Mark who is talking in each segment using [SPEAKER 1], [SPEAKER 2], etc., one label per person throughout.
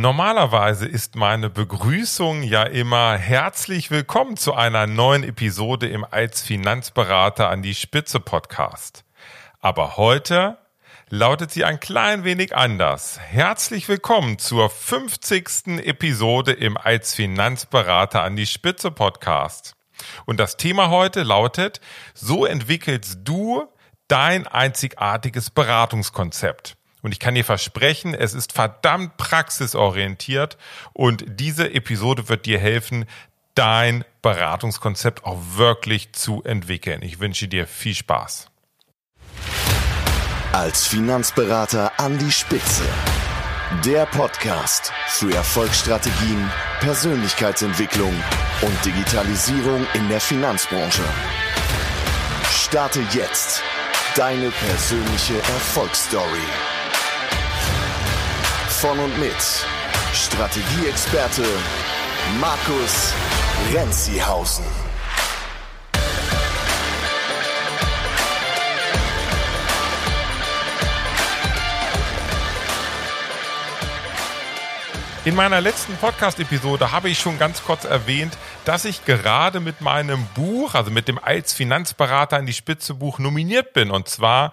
[SPEAKER 1] Normalerweise ist meine Begrüßung ja immer herzlich willkommen zu einer neuen Episode im Als Finanzberater an die Spitze Podcast. Aber heute lautet sie ein klein wenig anders. Herzlich willkommen zur 50. Episode im Als Finanzberater an die Spitze Podcast. Und das Thema heute lautet, so entwickelst du dein einzigartiges Beratungskonzept. Und ich kann dir versprechen, es ist verdammt praxisorientiert und diese Episode wird dir helfen, dein Beratungskonzept auch wirklich zu entwickeln. Ich wünsche dir viel Spaß.
[SPEAKER 2] Als Finanzberater an die Spitze. Der Podcast für Erfolgsstrategien, Persönlichkeitsentwicklung und Digitalisierung in der Finanzbranche. Starte jetzt deine persönliche Erfolgsstory von und mit Strategieexperte Markus Renzihausen.
[SPEAKER 1] In meiner letzten Podcast-Episode habe ich schon ganz kurz erwähnt, dass ich gerade mit meinem Buch, also mit dem als Finanzberater in die Spitze Buch nominiert bin. Und zwar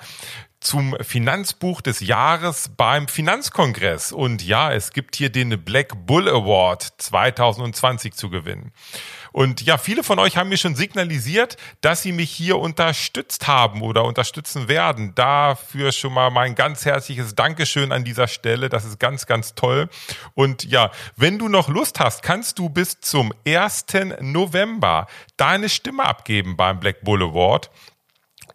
[SPEAKER 1] zum Finanzbuch des Jahres beim Finanzkongress. Und ja, es gibt hier den Black Bull Award 2020 zu gewinnen. Und ja, viele von euch haben mir schon signalisiert, dass sie mich hier unterstützt haben oder unterstützen werden. Dafür schon mal mein ganz herzliches Dankeschön an dieser Stelle. Das ist ganz, ganz toll. Und ja, wenn du noch Lust hast, kannst du bis zum 1. November deine Stimme abgeben beim Black Bull Award.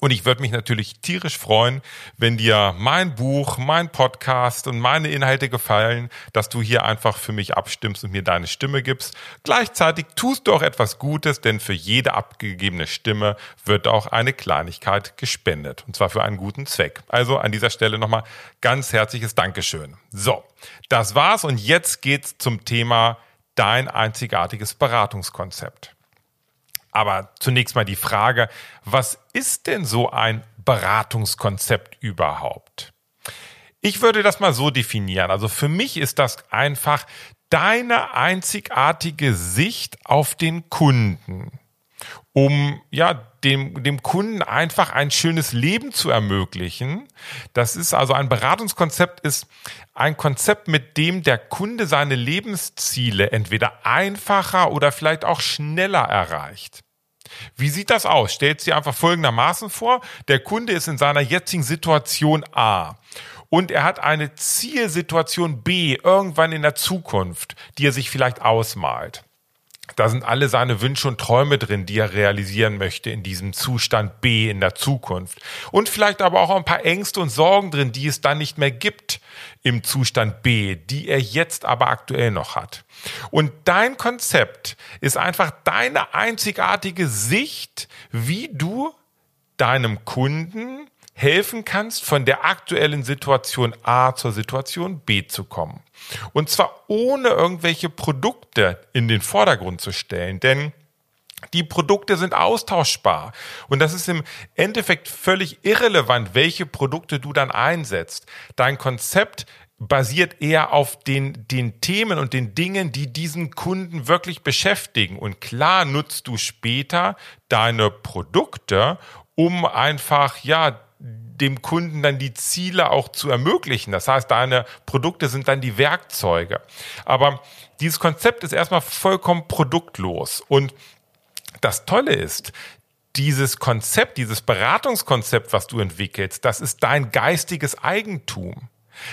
[SPEAKER 1] Und ich würde mich natürlich tierisch freuen, wenn dir mein Buch, mein Podcast und meine Inhalte gefallen, dass du hier einfach für mich abstimmst und mir deine Stimme gibst. Gleichzeitig tust du auch etwas Gutes, denn für jede abgegebene Stimme wird auch eine Kleinigkeit gespendet. Und zwar für einen guten Zweck. Also an dieser Stelle nochmal ganz herzliches Dankeschön. So, das war's und jetzt geht's zum Thema dein einzigartiges Beratungskonzept. Aber zunächst mal die Frage, was ist denn so ein Beratungskonzept überhaupt? Ich würde das mal so definieren. Also für mich ist das einfach deine einzigartige Sicht auf den Kunden, um ja dem, dem Kunden einfach ein schönes Leben zu ermöglichen. Das ist also ein Beratungskonzept ist ein Konzept, mit dem der Kunde seine Lebensziele entweder einfacher oder vielleicht auch schneller erreicht. Wie sieht das aus? Stellt sie einfach folgendermaßen vor. Der Kunde ist in seiner jetzigen Situation A und er hat eine Zielsituation B irgendwann in der Zukunft, die er sich vielleicht ausmalt. Da sind alle seine Wünsche und Träume drin, die er realisieren möchte in diesem Zustand B in der Zukunft. Und vielleicht aber auch ein paar Ängste und Sorgen drin, die es dann nicht mehr gibt im Zustand B, die er jetzt aber aktuell noch hat. Und dein Konzept ist einfach deine einzigartige Sicht, wie du deinem Kunden helfen kannst, von der aktuellen Situation A zur Situation B zu kommen. Und zwar ohne irgendwelche Produkte in den Vordergrund zu stellen, denn die Produkte sind austauschbar. Und das ist im Endeffekt völlig irrelevant, welche Produkte du dann einsetzt. Dein Konzept basiert eher auf den, den Themen und den Dingen, die diesen Kunden wirklich beschäftigen. Und klar nutzt du später deine Produkte, um einfach, ja, dem Kunden dann die Ziele auch zu ermöglichen. Das heißt, deine Produkte sind dann die Werkzeuge. Aber dieses Konzept ist erstmal vollkommen produktlos. Und das Tolle ist, dieses Konzept, dieses Beratungskonzept, was du entwickelst, das ist dein geistiges Eigentum.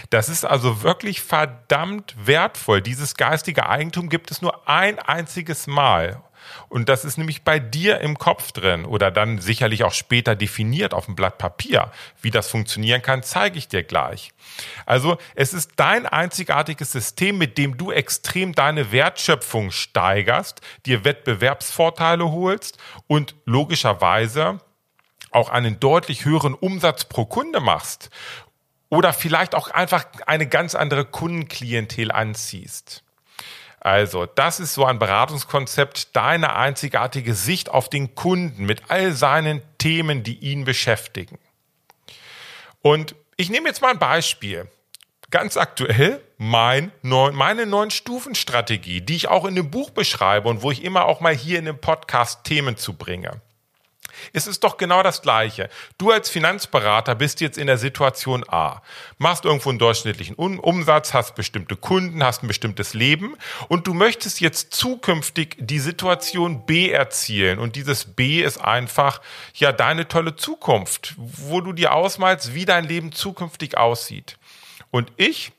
[SPEAKER 1] Das ist also wirklich verdammt wertvoll. Dieses geistige Eigentum gibt es nur ein einziges Mal. Und das ist nämlich bei dir im Kopf drin oder dann sicherlich auch später definiert auf dem Blatt Papier. Wie das funktionieren kann, zeige ich dir gleich. Also es ist dein einzigartiges System, mit dem du extrem deine Wertschöpfung steigerst, dir Wettbewerbsvorteile holst und logischerweise auch einen deutlich höheren Umsatz pro Kunde machst oder vielleicht auch einfach eine ganz andere Kundenklientel anziehst. Also, das ist so ein Beratungskonzept, deine einzigartige Sicht auf den Kunden mit all seinen Themen, die ihn beschäftigen. Und ich nehme jetzt mal ein Beispiel. ganz aktuell mein neun, meine neun Stufenstrategie, die ich auch in dem Buch beschreibe und wo ich immer auch mal hier in dem Podcast Themen zu bringe. Es ist doch genau das Gleiche. Du als Finanzberater bist jetzt in der Situation A, machst irgendwo einen durchschnittlichen Umsatz, hast bestimmte Kunden, hast ein bestimmtes Leben und du möchtest jetzt zukünftig die Situation B erzielen und dieses B ist einfach ja deine tolle Zukunft, wo du dir ausmalst, wie dein Leben zukünftig aussieht. Und ich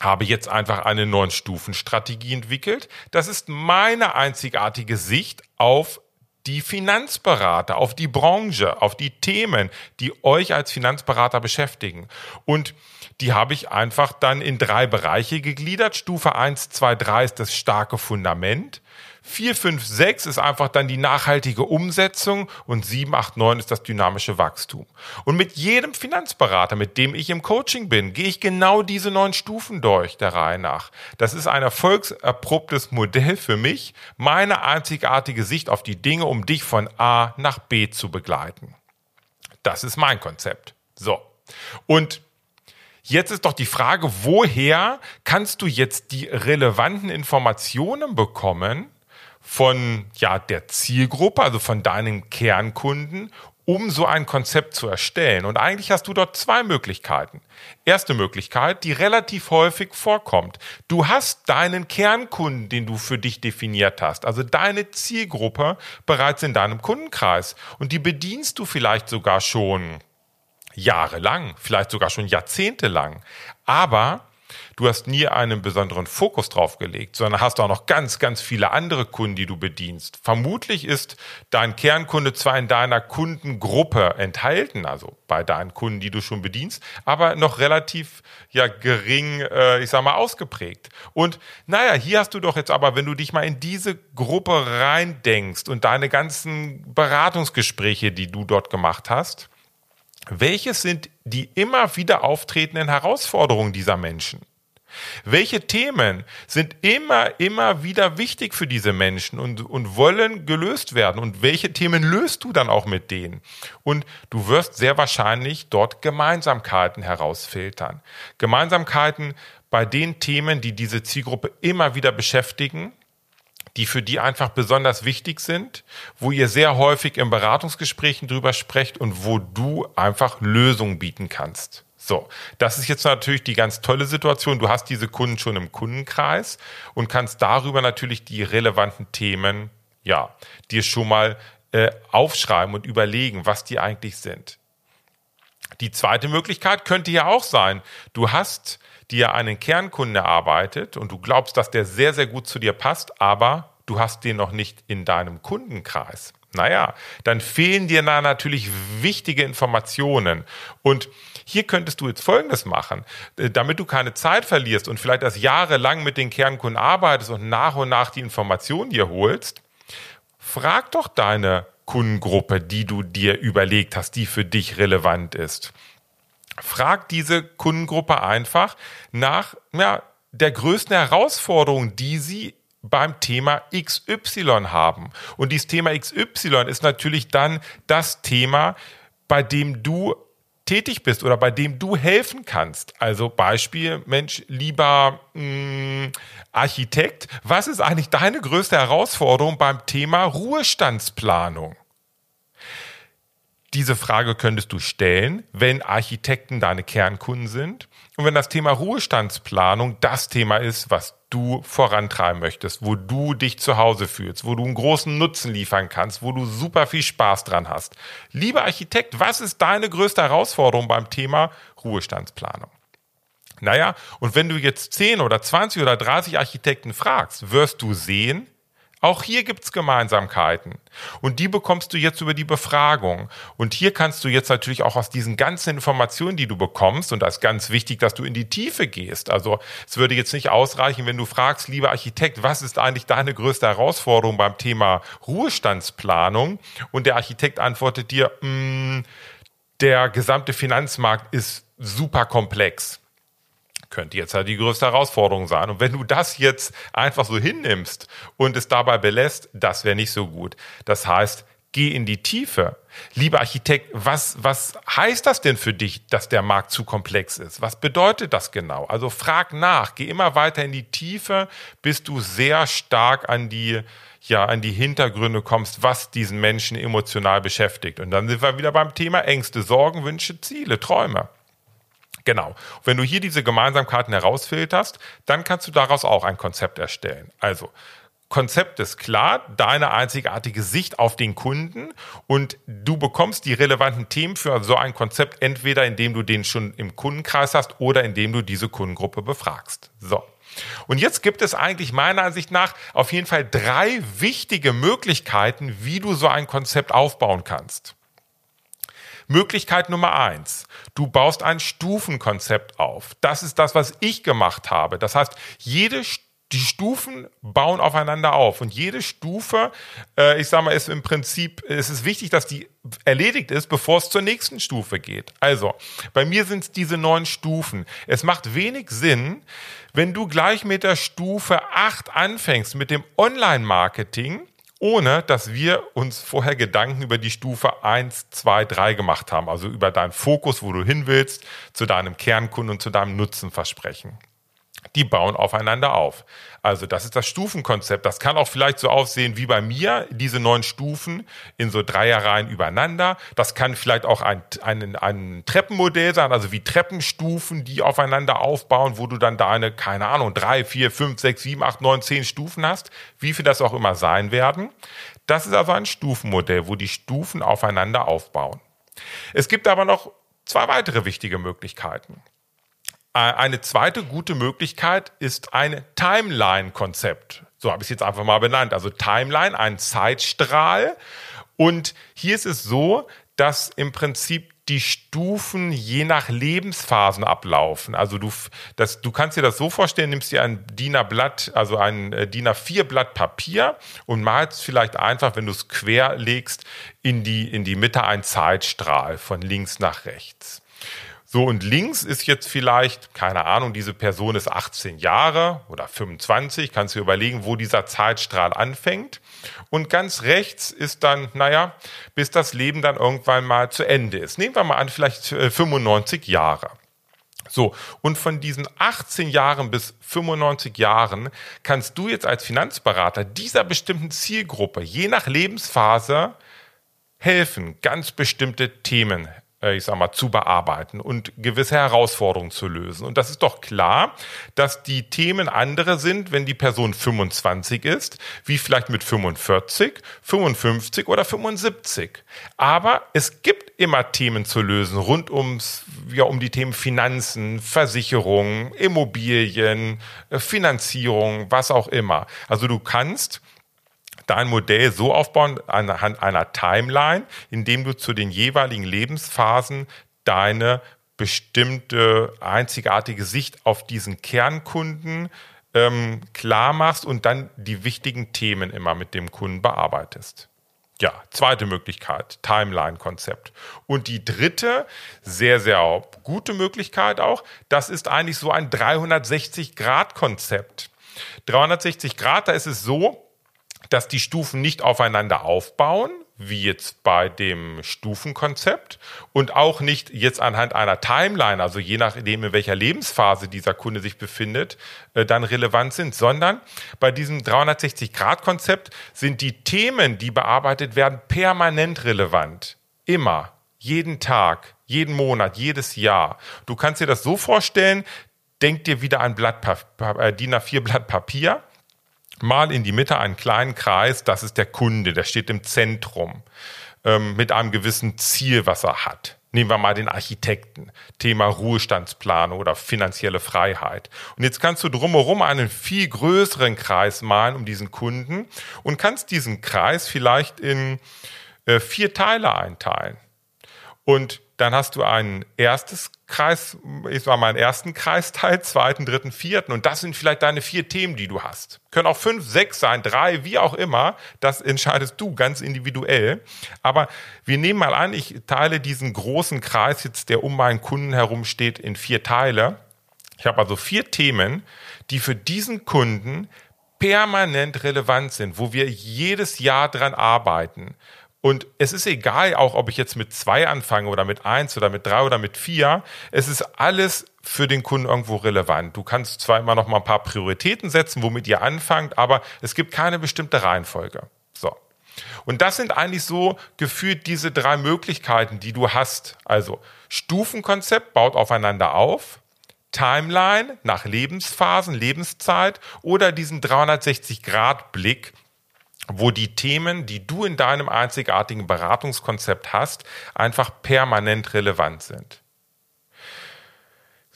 [SPEAKER 1] habe jetzt einfach eine neuen Stufenstrategie entwickelt. Das ist meine einzigartige Sicht auf die Finanzberater, auf die Branche, auf die Themen, die euch als Finanzberater beschäftigen. Und die habe ich einfach dann in drei Bereiche gegliedert. Stufe 1, 2, 3 ist das starke Fundament. 4, 5, 6 ist einfach dann die nachhaltige Umsetzung und 7, 8, 9 ist das dynamische Wachstum. Und mit jedem Finanzberater, mit dem ich im Coaching bin, gehe ich genau diese neun Stufen durch der Reihe nach. Das ist ein erfolgserprobtes Modell für mich, meine einzigartige Sicht auf die Dinge, um dich von A nach B zu begleiten. Das ist mein Konzept. So. Und Jetzt ist doch die Frage, woher kannst du jetzt die relevanten Informationen bekommen, von ja, der Zielgruppe, also von deinen Kernkunden, um so ein Konzept zu erstellen. Und eigentlich hast du dort zwei Möglichkeiten. Erste Möglichkeit, die relativ häufig vorkommt. Du hast deinen Kernkunden, den du für dich definiert hast, also deine Zielgruppe bereits in deinem Kundenkreis. Und die bedienst du vielleicht sogar schon jahrelang, vielleicht sogar schon jahrzehntelang. Aber du hast nie einen besonderen Fokus drauf gelegt, sondern hast auch noch ganz, ganz viele andere Kunden, die du bedienst. Vermutlich ist dein Kernkunde zwar in deiner Kundengruppe enthalten, also bei deinen Kunden, die du schon bedienst, aber noch relativ ja gering, äh, ich sag mal, ausgeprägt. Und naja, hier hast du doch jetzt aber, wenn du dich mal in diese Gruppe reindenkst und deine ganzen Beratungsgespräche, die du dort gemacht hast, welches sind die immer wieder auftretenden Herausforderungen dieser Menschen? Welche Themen sind immer, immer wieder wichtig für diese Menschen und, und wollen gelöst werden? Und welche Themen löst du dann auch mit denen? Und du wirst sehr wahrscheinlich dort Gemeinsamkeiten herausfiltern. Gemeinsamkeiten bei den Themen, die diese Zielgruppe immer wieder beschäftigen, die für die einfach besonders wichtig sind, wo ihr sehr häufig in Beratungsgesprächen drüber sprecht und wo du einfach Lösungen bieten kannst. So, das ist jetzt natürlich die ganz tolle Situation. Du hast diese Kunden schon im Kundenkreis und kannst darüber natürlich die relevanten Themen, ja, dir schon mal äh, aufschreiben und überlegen, was die eigentlich sind. Die zweite Möglichkeit könnte ja auch sein, du hast dir einen Kernkunden erarbeitet und du glaubst, dass der sehr, sehr gut zu dir passt, aber du hast den noch nicht in deinem Kundenkreis. Naja, dann fehlen dir da natürlich wichtige Informationen. Und hier könntest du jetzt Folgendes machen, äh, damit du keine Zeit verlierst und vielleicht das jahrelang mit den Kernkunden arbeitest und nach und nach die Informationen dir holst. Frag doch deine Kundengruppe, die du dir überlegt hast, die für dich relevant ist. Frag diese Kundengruppe einfach nach ja, der größten Herausforderung, die sie beim Thema XY haben. Und dieses Thema XY ist natürlich dann das Thema, bei dem du tätig bist oder bei dem du helfen kannst. Also Beispiel, Mensch, lieber mh, mm, Architekt, was ist eigentlich deine größte Herausforderung beim Thema Ruhestandsplanung? Diese Frage könntest du stellen, wenn Architekten deine Kernkunden sind und wenn das Thema Ruhestandsplanung das Thema ist, was du vorantreiben möchtest, wo du dich zu Hause fühlst, wo du einen großen Nutzen liefern kannst, wo du super viel Spaß dran hast. Lieber Architekt, was ist deine größte Herausforderung beim Thema Ruhestandsplanung? Naja, und wenn du jetzt 10 oder 20 oder 30 Architekten fragst, wirst du sehen, auch hier gibt's Gemeinsamkeiten. Und die bekommst du jetzt über die Befragung. Und hier kannst du jetzt natürlich auch aus diesen ganzen Informationen, die du bekommst, und da ist ganz wichtig, dass du in die Tiefe gehst. Also es würde jetzt nicht ausreichen, wenn du fragst, lieber Architekt, was ist eigentlich deine größte Herausforderung beim Thema Ruhestandsplanung? Und der Architekt antwortet dir, mm, der gesamte Finanzmarkt ist super komplex könnte jetzt halt die größte Herausforderung sein. Und wenn du das jetzt einfach so hinnimmst und es dabei belässt, das wäre nicht so gut. Das heißt, geh in die Tiefe. Lieber Architekt, was, was heißt das denn für dich, dass der Markt zu komplex ist? Was bedeutet das genau? Also frag nach, geh immer weiter in die Tiefe, bis du sehr stark an die, ja, an die Hintergründe kommst, was diesen Menschen emotional beschäftigt. Und dann sind wir wieder beim Thema Ängste, Sorgen, Wünsche, Ziele, Träume. Genau. Wenn du hier diese Gemeinsamkeiten herausfilterst, dann kannst du daraus auch ein Konzept erstellen. Also, Konzept ist klar, deine einzigartige Sicht auf den Kunden und du bekommst die relevanten Themen für so ein Konzept entweder indem du den schon im Kundenkreis hast oder indem du diese Kundengruppe befragst. So. Und jetzt gibt es eigentlich meiner Ansicht nach auf jeden Fall drei wichtige Möglichkeiten, wie du so ein Konzept aufbauen kannst. Möglichkeit Nummer eins. Du baust ein Stufenkonzept auf. Das ist das, was ich gemacht habe. Das heißt, jede die Stufen bauen aufeinander auf und jede Stufe, äh, ich sage mal, ist im Prinzip, es ist wichtig, dass die erledigt ist, bevor es zur nächsten Stufe geht. Also, bei mir sind es diese neun Stufen. Es macht wenig Sinn, wenn du gleich mit der Stufe acht anfängst, mit dem Online-Marketing, ohne dass wir uns vorher Gedanken über die Stufe eins, zwei, drei gemacht haben, also über deinen Fokus, wo du hin willst, zu deinem Kernkunden und zu deinem Nutzenversprechen die bauen aufeinander auf. Also das ist das Stufenkonzept. Das kann auch vielleicht so aussehen wie bei mir, diese neun Stufen in so Dreierreihen übereinander. Das kann vielleicht auch ein, ein, ein Treppenmodell sein, also wie Treppenstufen, die aufeinander aufbauen, wo du dann deine, keine Ahnung, drei, vier, fünf, sechs, sieben, acht, neun, zehn Stufen hast, wie viel das auch immer sein werden. Das ist also ein Stufenmodell, wo die Stufen aufeinander aufbauen. Es gibt aber noch zwei weitere wichtige Möglichkeiten. Äh, eine zweite gute Möglichkeit ist ein Timeline-Konzept. So habe ich es jetzt einfach mal benannt. Also Timeline, ein Zeitstrahl. Und hier ist es so, dass im Prinzip die Stufen je nach Lebensphasen ablaufen. Also du, das, du kannst dir das so vorstellen, nimmst dir ein DIN A-Blatt, also ein äh, DIN A4-Blatt Papier und malst vielleicht einfach, wenn du es quer legst, in die, in die Mitte ein Zeitstrahl von links nach rechts. So, und links ist jetzt vielleicht, keine Ahnung, diese Person ist 18 Jahre oder 25, kannst du überlegen, wo dieser Zeitstrahl anfängt. Und ganz rechts ist dann, naja, bis das Leben dann irgendwann mal zu Ende ist. Nehmen wir mal an, vielleicht 95 äh, Jahre. So, und von diesen 18 Jahren bis 95 Jahren kannst du jetzt als Finanzberater dieser bestimmten Zielgruppe, je nach Lebensphase, helfen, ganz bestimmte Themen ich sag mal, zu bearbeiten und gewisse Herausforderungen zu lösen. Und das ist doch klar, dass die Themen andere sind, wenn die Person 25 ist, wie vielleicht mit 45, 55 oder 75. Aber es gibt immer Themen zu lösen rund ums, ja, um die Themen Finanzen, Versicherungen, Immobilien, äh, Finanzierung, was auch immer. Also du kannst dein Modell so aufbauen anhand einer Timeline, indem du zu den jeweiligen Lebensphasen deine bestimmte einzigartige Sicht auf diesen Kernkunden ähm, klar machst und dann die wichtigen Themen immer mit dem Kunden bearbeitest. Ja, zweite Möglichkeit, Timeline-Konzept. Und die dritte, sehr, sehr gute Möglichkeit auch, das ist eigentlich so ein 360-Grad-Konzept. 360 Grad, da ist es so, dass die Stufen nicht aufeinander aufbauen, wie jetzt bei dem Stufenkonzept und auch nicht jetzt anhand einer Timeline, also je nachdem, in welcher Lebensphase dieser Kunde sich befindet, äh, dann relevant sind, sondern bei diesem 360-Grad-Konzept sind die Themen, die bearbeitet werden, permanent relevant. Immer, jeden Tag, jeden Monat, jedes Jahr. Du kannst dir das so vorstellen, denk dir wieder ein Blatt, äh, DIN A4 Blatt Papier mal in die Mitte einen kleinen Kreis, das ist der Kunde, der steht im Zentrum ähm, mit einem gewissen Ziel, was er hat. Nehmen wir mal den Architekten, Thema Ruhestandsplanung oder finanzielle Freiheit. Und jetzt kannst du drumherum einen viel größeren Kreis malen um diesen Kunden und kannst diesen Kreis vielleicht in äh, vier Teile einteilen. Und dann hast du ein erstes Kreis, ich sag mal einen ersten Kreisteil, zweiten, dritten, vierten und das sind vielleicht deine vier Themen, die du hast. Können auch fünf, sechs sein, drei, wie auch immer. Das entscheidest du ganz individuell. Aber wir nehmen mal an, ich teile diesen großen Kreis jetzt, der um meinen Kunden herum steht, in vier Teile. Ich habe also vier Themen, die für diesen Kunden permanent relevant sind, wo wir jedes Jahr dran arbeiten Und es ist egal, auch ob ich jetzt mit zwei anfange oder mit eins oder mit drei oder mit vier. Es ist alles für den Kunden irgendwo relevant. Du kannst zwar immer noch mal ein paar Prioritäten setzen, womit ihr anfangt, aber es gibt keine bestimmte Reihenfolge. So. Und das sind eigentlich so gefühlt diese drei Möglichkeiten, die du hast. Also Stufenkonzept baut aufeinander auf. Timeline nach Lebensphasen, Lebenszeit oder diesen 360-Grad-Blick, wo die Themen, die du in deinem einzigartigen Beratungskonzept hast, einfach permanent relevant sind.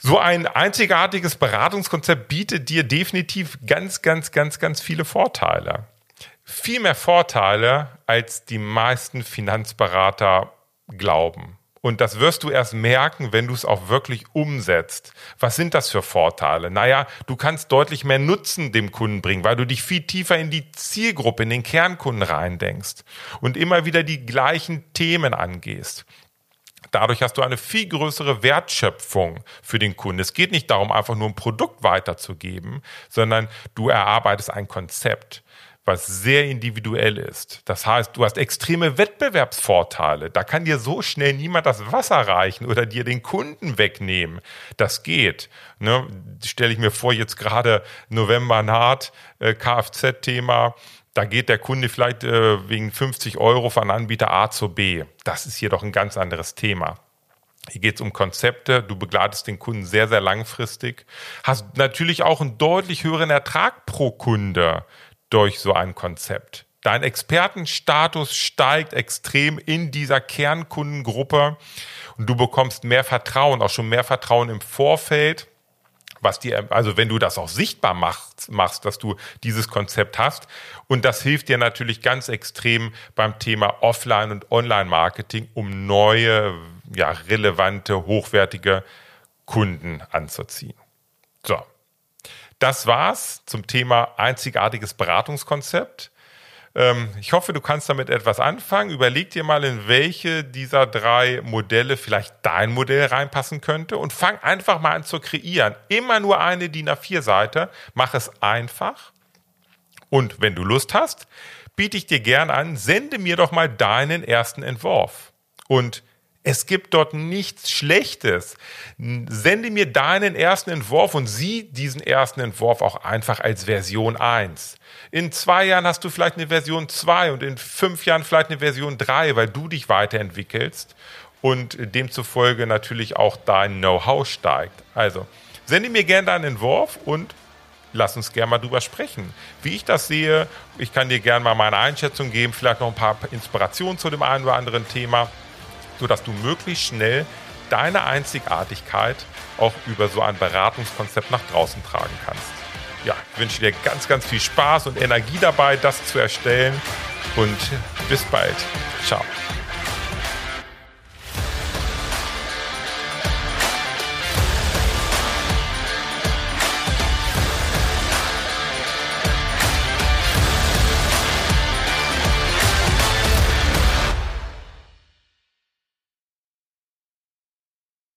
[SPEAKER 1] So ein einzigartiges Beratungskonzept bietet dir definitiv ganz, ganz, ganz, ganz viele Vorteile. Viel mehr Vorteile, als die meisten Finanzberater glauben. Und das wirst du erst merken, wenn du es auch wirklich umsetzt. Was sind das für Vorteile? Naja, du kannst deutlich mehr Nutzen dem Kunden bringen, weil du dich viel tiefer in die Zielgruppe, in den Kernkunden reindenkst und immer wieder die gleichen Themen angehst. Dadurch hast du eine viel größere Wertschöpfung für den Kunden. Es geht nicht darum, einfach nur ein Produkt weiterzugeben, sondern du erarbeitest ein Konzept was sehr individuell ist. Das heißt, du hast extreme Wettbewerbsvorteile. Da kann dir so schnell niemand das Wasser reichen oder dir den Kunden wegnehmen. Das geht. Ne? Stelle ich mir vor, jetzt gerade November naht, äh, Kfz-Thema. Da geht der Kunde vielleicht äh, wegen 50 Euro von Anbieter A zu B. Das ist hier doch ein ganz anderes Thema. Hier geht es um Konzepte. Du begleitest den Kunden sehr, sehr langfristig. Hast natürlich auch einen deutlich höheren Ertrag pro Kunde durch so ein Konzept. Dein Expertenstatus steigt extrem in dieser Kernkundengruppe und du bekommst mehr Vertrauen, auch schon mehr Vertrauen im Vorfeld was dir, also wenn du das auch sichtbar machst, machst, dass du dieses Konzept hast. Und das hilft dir natürlich ganz extrem beim Thema Offline- und Online-Marketing, um neue, ja, relevante, hochwertige Kunden anzuziehen. So. Das war's zum Thema einzigartiges Beratungskonzept. Ähm, ich hoffe, du kannst damit etwas anfangen. Überleg dir mal, in welche dieser drei Modelle vielleicht dein Modell reinpassen könnte und fang einfach mal an zu kreieren. Immer nur eine DIN A4-Seite. Mach es einfach. Und wenn du Lust hast, biete ich dir gern an, sende mir doch mal deinen ersten Entwurf. Und es gibt dort nichts Schlechtes. Sende mir deinen ersten Entwurf und sieh diesen ersten Entwurf auch einfach als Version 1. In zwei Jahren hast du vielleicht eine Version 2 und in fünf Jahren vielleicht eine Version 3, weil du dich weiterentwickelst und demzufolge natürlich auch dein Know-how steigt. Also, sende mir gerne deinen Entwurf und lass uns gerne mal drüber sprechen. Wie ich das sehe, ich kann dir gerne mal meine Einschätzung geben, vielleicht noch ein paar Inspirationen zu dem einen oder anderen Thema sodass du möglichst schnell deine Einzigartigkeit auch über so ein Beratungskonzept nach draußen tragen kannst. Ja, ich wünsche dir ganz, ganz viel Spaß und Energie dabei, das zu erstellen und bis bald. Ciao.